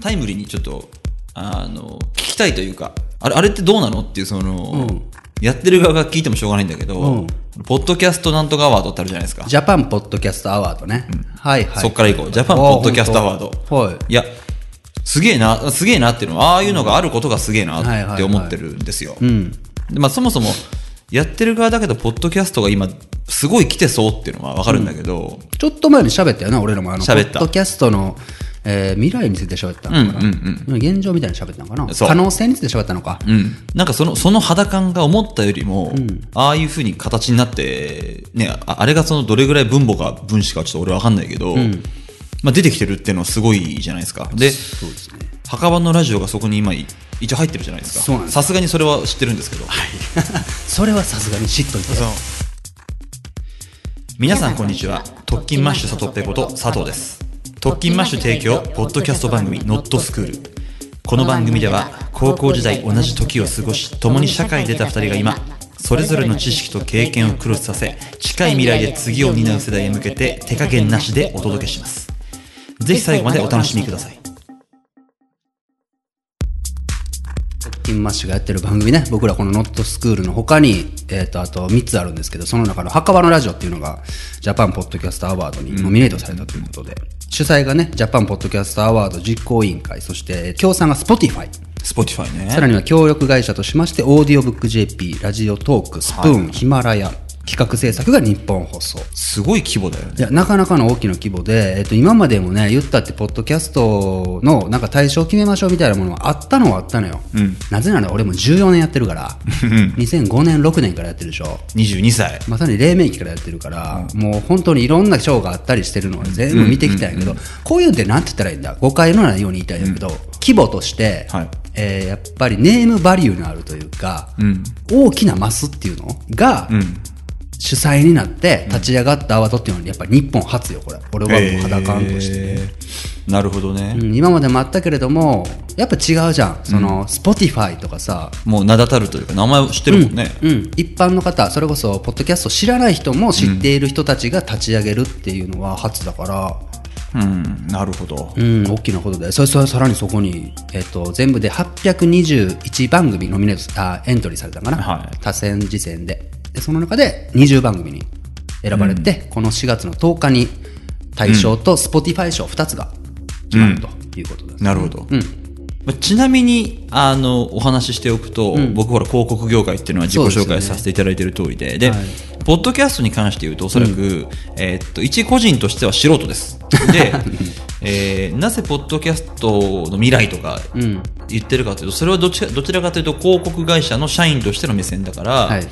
タイムリーにちょっと、あの、聞きたいというか、あれ、あれってどうなのっていう、その、うんやってる側が聞いてもしょうがないんだけど、うんポッドキャストなんとかアワードってあるじゃないですか。ジャパンポッドキャストアワードね。はいはい。そっから行こう。ジャパンポッドキャストアワード。ド。はい。いや、すげえな、すげえなっていうのは、ああいうのがあることがすげえなって思ってるんですよ。まあ、そもそも、やってる側だけど、ポッドキャストが今、すごい来てそうっていうのはわかるんだけど、ちょっと前に喋ったよな、俺らも。あの、ポ喋ったッドキャストの、えー未来について喋ったのかな。現状みたいに喋ったのかな。可能性について喋ったのか。うん。なんかその、その肌感が思ったよりも、ああいう風に形になって、ね、ああれがそのどれぐらい分母か分子かちょっと俺わかんないけど、まあ出てきてるっていうのはすごいじゃないですか。で、そうですね。墓場のラジオがそこに今い一応入ってるじゃないですか。さすがにそれは知ってるんですけど。それはさすがに知っといて。皆さんこんにちは。トッキンマッシュ佐藤ペこと佐藤です。トッキンマッシュ提供、ポッドキャスト番組、ノットスクール。この番組では、高校時代同じ時を過ごし、共に社会に出た二人が今、それぞれの知識と経験をクロスさせ、近い未来で次を担う世代へ向けて、手加減なしでお届けします。ぜひ最後までお楽しみください。トッキンマッシュがやってる番組ね、僕らこのノットスクールの他に、えっ、と、あと3つあるんですけど、その中の墓場のラジオっていうのが、ジャパンポッドキャストアワードにノミネートされたということで、主催がね、ジャパンポッドキャストアワード実行委員会、そして、協賛が Spotify、スポティファイね。さらには協力会社としまして、オーディオブック JP、ラジオトーク、スプーン、ヒマラヤ、企画制作がニッポン放送。すごい規模だよね。いや、なかなかの大きな規模で、えっと、今までもね、言ったって、ポッドキャストの、なんか大賞決めましょうみたいなものはあったのはあったのよ。なぜなら俺も14年やってるから、2005年、6年からやってるでしょ。22歳。まさに黎明期からやってるから、もう本当にいろんな賞があったりしてるのを全部見てきたんやけど、こういうんでなんて言ったらいいんだ？誤解のないように言いたいんだけど、規模として、はい。えーやっぱりネームバリューのあるというか、大きなマスっていうのが、主催になって立ち上がったアワードっていうのはやっぱり日本初よ、これ。俺はもう肌感として。えーなるほどね。うん今までもあったけれども、やっぱ違うじゃん。その、Spotify とかさ、もう名だたるというか、名前を知ってるもんね。うん、一般の方、それこそ、ポッドキャスト知らない人も知っている人たちが立ち上げるっていうのは初だから、うん、なるほど。うん、大きなことで、それそれさらにそこに、えっと、全部で821番組ノミネートあエントリーされたのかな、はい多選次戦でで、その中で20番組に選ばれて、この4月の10日に大賞と Spotify 賞2つが決まるということです。なるほど。ちなみに、あの、お話ししておくと、僕ほら広告業界っていうのは自己紹介させていただいている通りで、で、ポッドキャストに関して言うと、おそらく、えーっと、一個人としては素人です。で、えーなぜポッドキャストの未来とか言ってるかというと、それはどちらどちらかというと広告会社の社員としての目線だから、はい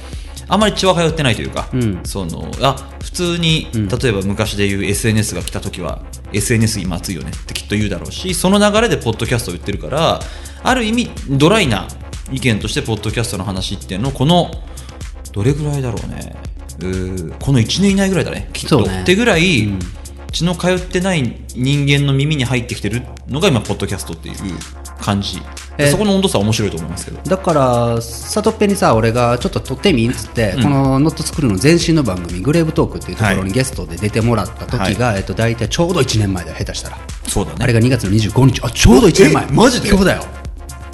あまり血は通ってないというか、そのあ普通に、例えば昔で言う SNS が来た時は SNS 今熱いよねってきっと言うだろうしその流れでポッドキャストを言ってるからある意味ドライな意見としてポッドキャストの話っていうのをこのどれぐらいだろうね。うーこの1年以内ぐらいだねきっと、ね。ってぐらい、血の通ってない人間の耳に入ってきてるのが今ポッドキャストっていう感じ、でえーそこの温度差は面白いと思いますけどだから、サトッペにさ、俺がちょっと撮ってみっつって、このノットスクールの前身の番組、グレーブトークっていうところにゲストで出てもらった時が、えっと、大体ちょうど1年前だよ、下手したら。そうだねあれが2月の25日、あ、ちょうど1年前。えマジで？今日だよ。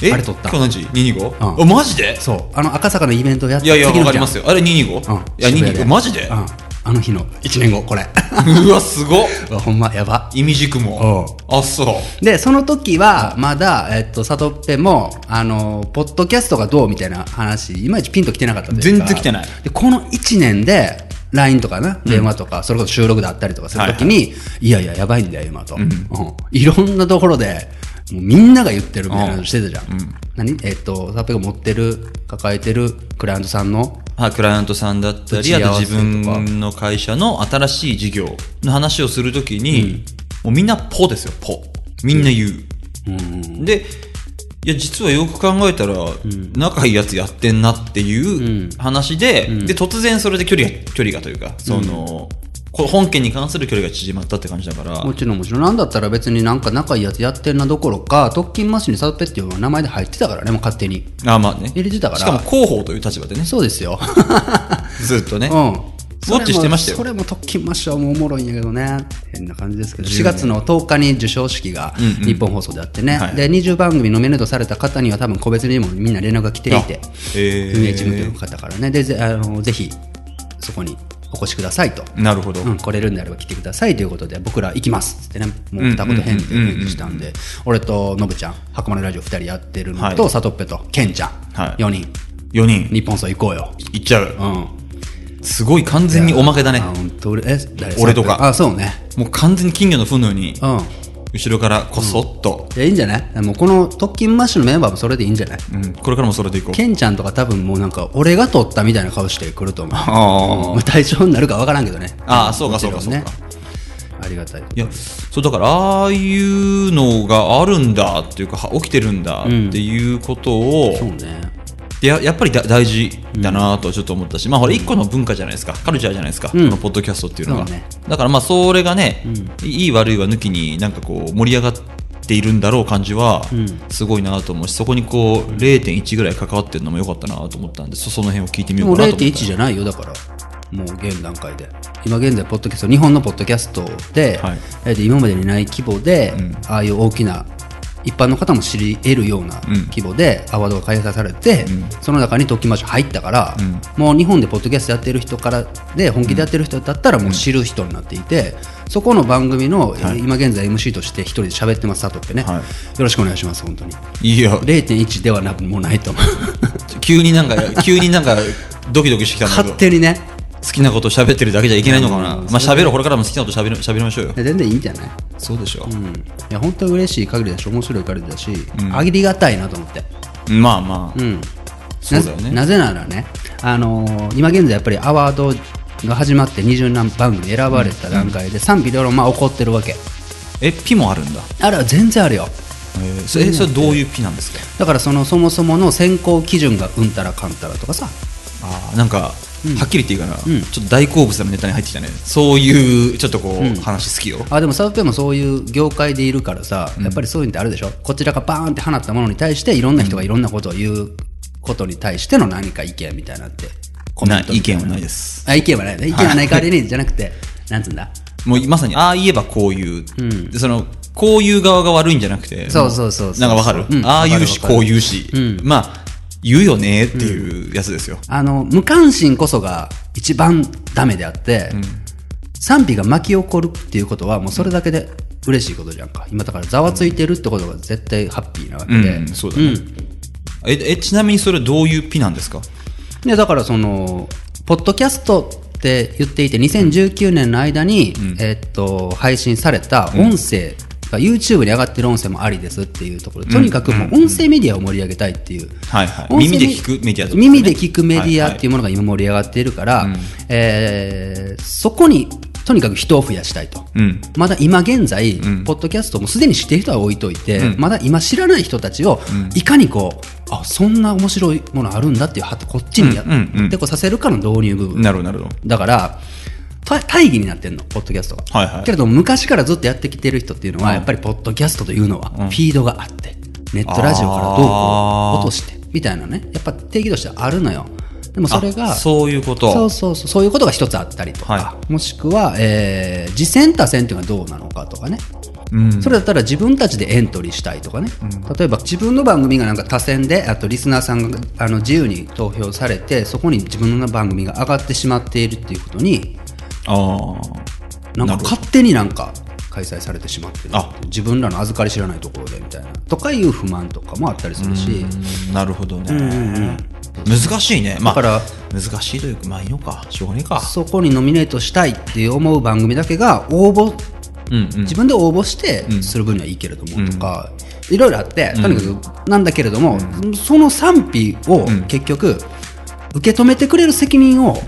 え？あれ撮った今日何時 ?225? うんあマジで？そう。あの赤坂のイベントをやっていやいや、次の日わかりますよ。あれ 225? うん。いや、渋谷225。マジで？うん。あの日の1年後、これ。うわ、すごっ。うわほんま、やば。意味軸も。あ、そう。で、その時は、まだ、えっと、サトッペも、あの、ポッドキャストがどうみたいな話、いまいちピンと来てなかった全然来てない。で、この1年で、LINE とかな、電話とか、それこそ収録であったりとかするときに、いやいや、やばいんだよ、今と。うんいろんなところで、もうみんなが言ってるみたいなのしてたじゃん。何？えっと、サトッペが持ってる、抱えてるクライアントさんの、あクライアントさんだったり、あと自分の会社の新しい事業の話をするときに、もうみんなポですよ、ポ。みんな言う。で、いや、実はよく考えたら、仲いいやつやってんなっていう話で、で、突然それで距離が、距離がというか、その、こ本件に関する距離が縮まったって感じだから、もちろんもちろん、なんだったら別になんか仲いいやつやってんなどころか、特勤マッシュにサトッペっていう名前で入ってたからね、もう勝手に。あまあね。入れてたからしかも広報という立場でね、そうですよ。ずっとね。うん。ウォッチしてましたよそれも特勤マッシュはもうおもろいんやけどね。変な感じですけど、10 4月の10日に授賞式がうんうん日本放送であってね、はいで、20番組ノミネートされた方には多分個別にもみんな連絡が来ていて、運営チームの方からね、で、ぜあのぜひそこにお越しくださいと。なるほど。うん、来れるんであれば来てくださいということで、僕ら行きますってね、もう二言返事で返事したんで、俺とノブちゃん、箱根ラジオ2人やってるのと、はいサトッペとケンちゃん、はい4人、4人、日本層行こうよ。いっちゃう。うん。すごい完全におまけだね俺、え、誰？俺とかあ、そうね。もう完全に金魚の糞のように、うん。後ろからこそっと、いや、いいんじゃない？もうこの特勤マッシュのメンバーもそれでいいんじゃない？うん、これからもそれでいこう。ケンちゃんとか多分もうなんか、俺が取ったみたいな顔してくると思う。あまあ対象になるかわからんけどね。あーそうかそうかもちろんねそうありがたい。いや、そうだから、ああいうのがあるんだっていうか、は起きてるんだっていうことを、そうね。でややっぱりだ大事だなとちょっと思ったし、まあほら一個の文化じゃないですか。カルチャーじゃないですか、うん。このポッドキャストっていうのが。ね。だからまあそれがね、いい悪いは抜きになんかこう盛り上がっているんだろう感じはすごいなと思うしそこにこう0.1ぐらい関わってるのも良かったなと思ったんでそその辺を聞いてみよもううかなと思った。0.1じゃないよ、だから。もう現段階で。今現在、ポッドキャスト、日本のポッドキャストで、はい。今までにない規模で、ああいう大きな、一般の方も知り得るような規模でアワードが開催されて、その中に特訓マッシュ入ったから、もう日本でポッドキャストやってる人からで本気でやってる人だったらもう知る人になっていて、そこの番組の、えー今現在 MC として一人で喋ってます佐藤ってね、はい。よろしくお願いします本当に。いや。0.1ではなくもうないと思う。急になんか急になんかドキドキしてきたんだけ勝ど手にね好きなこと喋ってるだけじゃいけないのかな、うん。まあ喋ろうこれからも好きなこと喋る喋りましょうよ。全然いいんじゃない。そうでしょ、う。ん、いや本当に嬉しい限りだし面白い限りだし、ありがたいなと思って、まあまあ、うん、そうだよね。ななぜならね、あのー今現在やっぱりアワードが始まって20何番組選ばれた段階で賛否両論まあ起こってるわけ。えピもあるんだ。あれは全然あるよ。えーそれえそれどういうピなんですか？だからそのそもそもの選考基準がうんたらかんたらとかさ。あーなんか、はっきり言っていいかな、ちょっと大好物のネタに入ってきたね。そういうちょっとこう、話好きよ。あでもサウペもそういう業界でいるからさ、やっぱりそういうのってあるでしょ？こちらがバーンって放ったものに対していろんな人がいろんなことを言うことに対しての何か意見みたいなってコメント意見はないです。あ意見はないね。意見はない代わりにじゃなくてなんつうんだ？もうまさにああ言えばこういう、でそのこういう側が悪いんじゃなくてそうそうそうそうなんかわかる、うん。ああ言うしこう言うし、まあ言うよねっていうやつですよ、あの無関心こそが一番ダメであって、賛否が巻き起こるっていうことはもうそれだけで嬉しいことじゃんか。今だからざわついてるってことが絶対ハッピーなわけうんで、そうだね、ええちなみにそれどういうピなんですか？でだからそのポッドキャストって言っていて2019年の間に、えーっと配信された音声が YouTube に上がってる音声もありですっていうところ。でとにかくもう音声メディアを盛り上げたいっていう、はいはい。耳で聞くメディアね。耳で聞くメディアっていうものが今盛り上がっているから、えーそこにとにかく人を増やしたいと。うん。まだ今現在、ポッドキャストもすでに知っている人は置いといて、まだ今知らない人たちを、いかにこう、あ、そんな面白いものあるんだっていう、はこっちにやうんうんうんってこうさせるかの導入部分。なるほどなるほど。だから、た大義になってんの、ポッドキャストが。はいはい。けれども、昔からずっとやってきてる人っていうのは、やっぱり、ポッドキャストというのは、フィードがあって、ネットラジオからどうこう落として、みたいなね、やっぱ定義としてあるのよ。でもそれが、あそういうこと。そうそうそう、そういうことが一つあったりとか、はもしくは、えー、次戦他戦っていうのはどうなのかとかね。うん。それだったら自分たちでエントリーしたいとかね、例えば自分の番組がなんか多選であとリスナーさんがあの自由に投票されてそこに自分の番組が上がってしまっているっていうことにああなんか勝手になんか開催されてしまってる。あ。自分らの預かり知らないところでみたいな。とかいう不満とかもあったりするし。うん。なるほどね、難しいね。まあだから難しいというかまあいいのか。しょうがねえか。そこにノミネートしたいって思う番組だけが応募。うんうん。自分で応募してする分にはいいけれどもとか、いろいろあってとにかくなんだけれども、その賛否を結局受け止めてくれる責任を、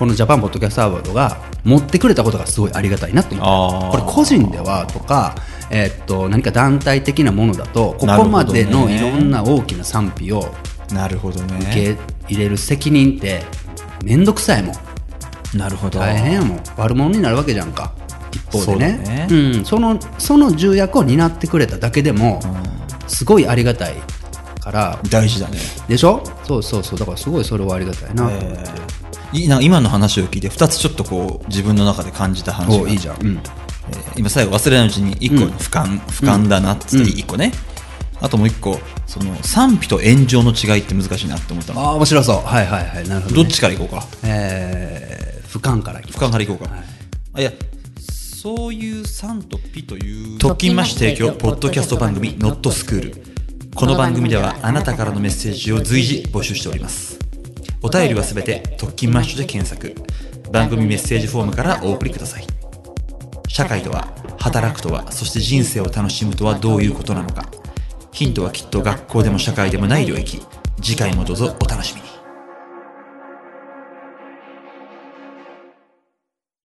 このジャパンポッドキャストアワードが持ってくれたことがすごいありがたいなと思ってこれ個人ではとか、えーっと何か団体的なものだとここまでのいろんな大きな賛否をなるほどね。受け入れる責任って面倒くさいもん。なるほど。大変やもん。悪者になるわけじゃんか。一方でね。そううん、そのその重役を担ってくれただけでも、すごいありがたいから。大事だね。でしょ？そうそうそう。だからすごいそれはありがたいなと思って、いなんか今の話を聞いて2つちょっとこう自分の中で感じた話がおいいじゃん。うん。えー今最後忘れないうちに1個俯瞰、俯瞰だなっつって1個ね、あともう1個その賛否と炎上の違いって難しいなって思ったのああ、面白そう。はいはいはい。なるほど、ね。どっちからいこうか？えー、俯瞰からいき俯瞰からいこうか、あいやそういう賛とピという特勤マッシュ提供ポッドキャスト番組ノットスクールこの番組ではあなたからのメッセージを随時募集しておりますお便りはすべて特勤マッシュで検索。番組メッセージフォームからお送りください。社会とは働くとはそして人生を楽しむとはどういうことなのか。ヒントはきっと学校でも社会でもない領域。次回もどうぞお楽しみに。